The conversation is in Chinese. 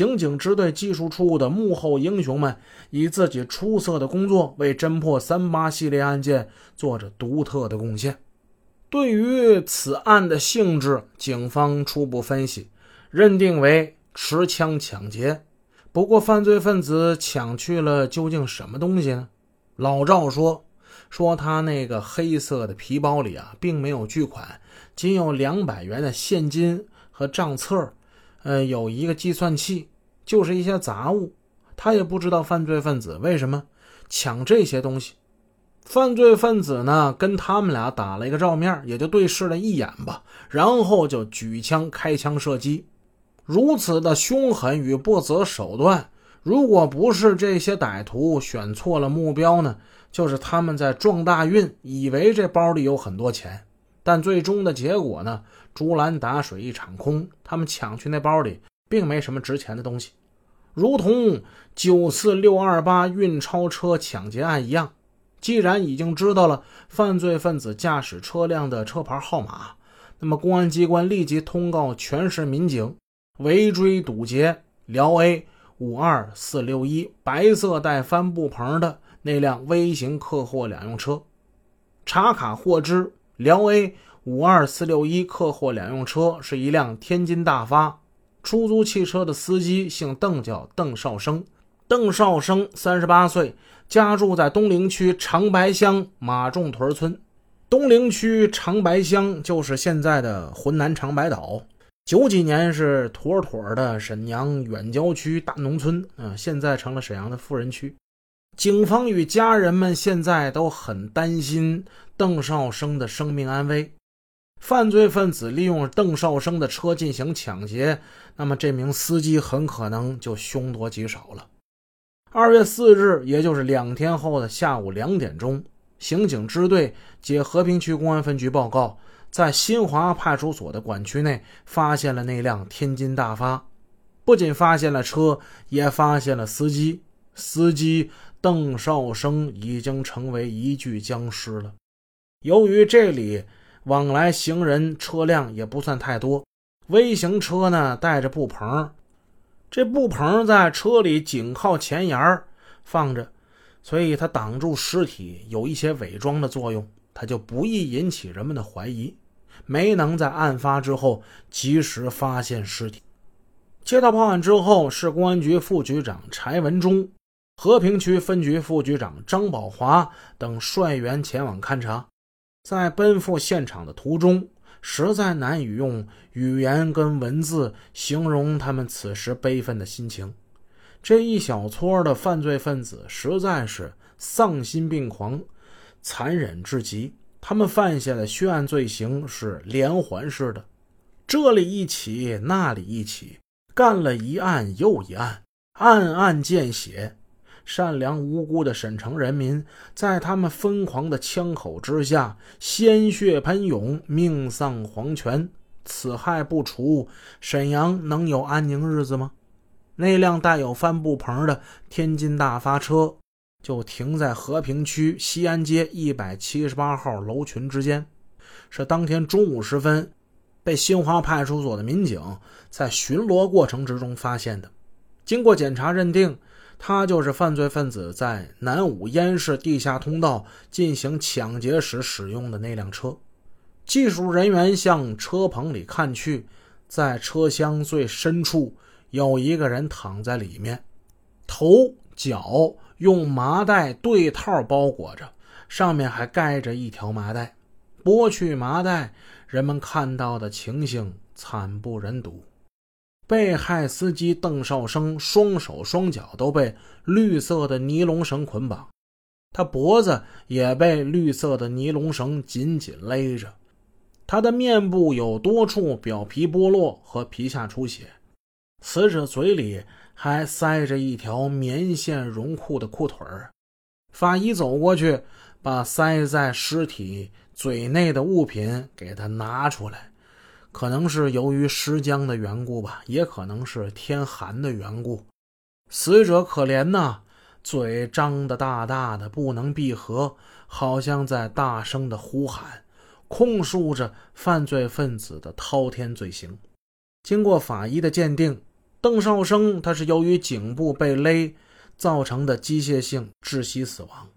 刑警支队技术处的幕后英雄们，以自己出色的工作为侦破三八系列案件做着独特的贡献。对于此案的性质，警方初步分析认定为持枪抢劫。不过，犯罪分子抢去了究竟什么东西呢？老赵说：“说他那个黑色的皮包里啊，并没有巨款，仅有两百元的现金和账册。”呃，有一个计算器，就是一些杂物。他也不知道犯罪分子为什么抢这些东西。犯罪分子呢，跟他们俩打了一个照面，也就对视了一眼吧，然后就举枪开枪射击。如此的凶狠与不择手段，如果不是这些歹徒选错了目标呢，就是他们在撞大运，以为这包里有很多钱。但最终的结果呢？竹篮打水一场空。他们抢去那包里并没什么值钱的东西，如同九四六二八运钞车抢劫案一样。既然已经知道了犯罪分子驾驶车辆的车牌号码，那么公安机关立即通告全市民警，围追堵截辽 A 五二四六一白色带帆布棚的那辆微型客货两用车，查卡获知。辽 A 五二四六一客货两用车是一辆天津大发出租汽车的司机姓邓，叫邓少生。邓少生三十八岁，家住在东陵区长白乡马仲屯村。东陵区长白乡就是现在的浑南长白岛。九几年是妥妥的沈阳远郊区大农村，嗯，现在成了沈阳的富人区。警方与家人们现在都很担心邓少生的生命安危。犯罪分子利用邓少生的车进行抢劫，那么这名司机很可能就凶多吉少了。二月四日，也就是两天后的下午两点钟，刑警支队接和平区公安分局报告，在新华派出所的管区内发现了那辆天津大发，不仅发现了车，也发现了司机。司机。邓少生已经成为一具僵尸了。由于这里往来行人车辆也不算太多，微型车呢带着布棚，这布棚在车里紧靠前沿放着，所以它挡住尸体有一些伪装的作用，它就不易引起人们的怀疑，没能在案发之后及时发现尸体。接到报案之后，市公安局副局长柴文忠。和平区分局副局长张宝华等率员前往勘查，在奔赴现场的途中，实在难以用语言跟文字形容他们此时悲愤的心情。这一小撮的犯罪分子实在是丧心病狂、残忍至极。他们犯下的血案罪行是连环式的，这里一起，那里一起，干了一案又一案，案案见血。善良无辜的沈城人民，在他们疯狂的枪口之下，鲜血喷涌，命丧黄泉。此害不除，沈阳能有安宁日子吗？那辆带有帆布棚的天津大发车，就停在和平区西安街一百七十八号楼群之间，是当天中午时分，被新华派出所的民警在巡逻过程之中发现的。经过检查认定。他就是犯罪分子在南武烟市地下通道进行抢劫时使用的那辆车。技术人员向车棚里看去，在车厢最深处有一个人躺在里面，头脚用麻袋对套包裹着，上面还盖着一条麻袋。剥去麻袋，人们看到的情形惨不忍睹。被害司机邓少生双手双脚都被绿色的尼龙绳捆绑，他脖子也被绿色的尼龙绳紧紧勒着，他的面部有多处表皮剥落和皮下出血，死者嘴里还塞着一条棉线绒裤的裤腿儿。法医走过去，把塞在尸体嘴内的物品给他拿出来。可能是由于尸僵的缘故吧，也可能是天寒的缘故。死者可怜呐，嘴张得大大的，不能闭合，好像在大声的呼喊，控诉着犯罪分子的滔天罪行。经过法医的鉴定，邓少生他是由于颈部被勒造成的机械性窒息死亡。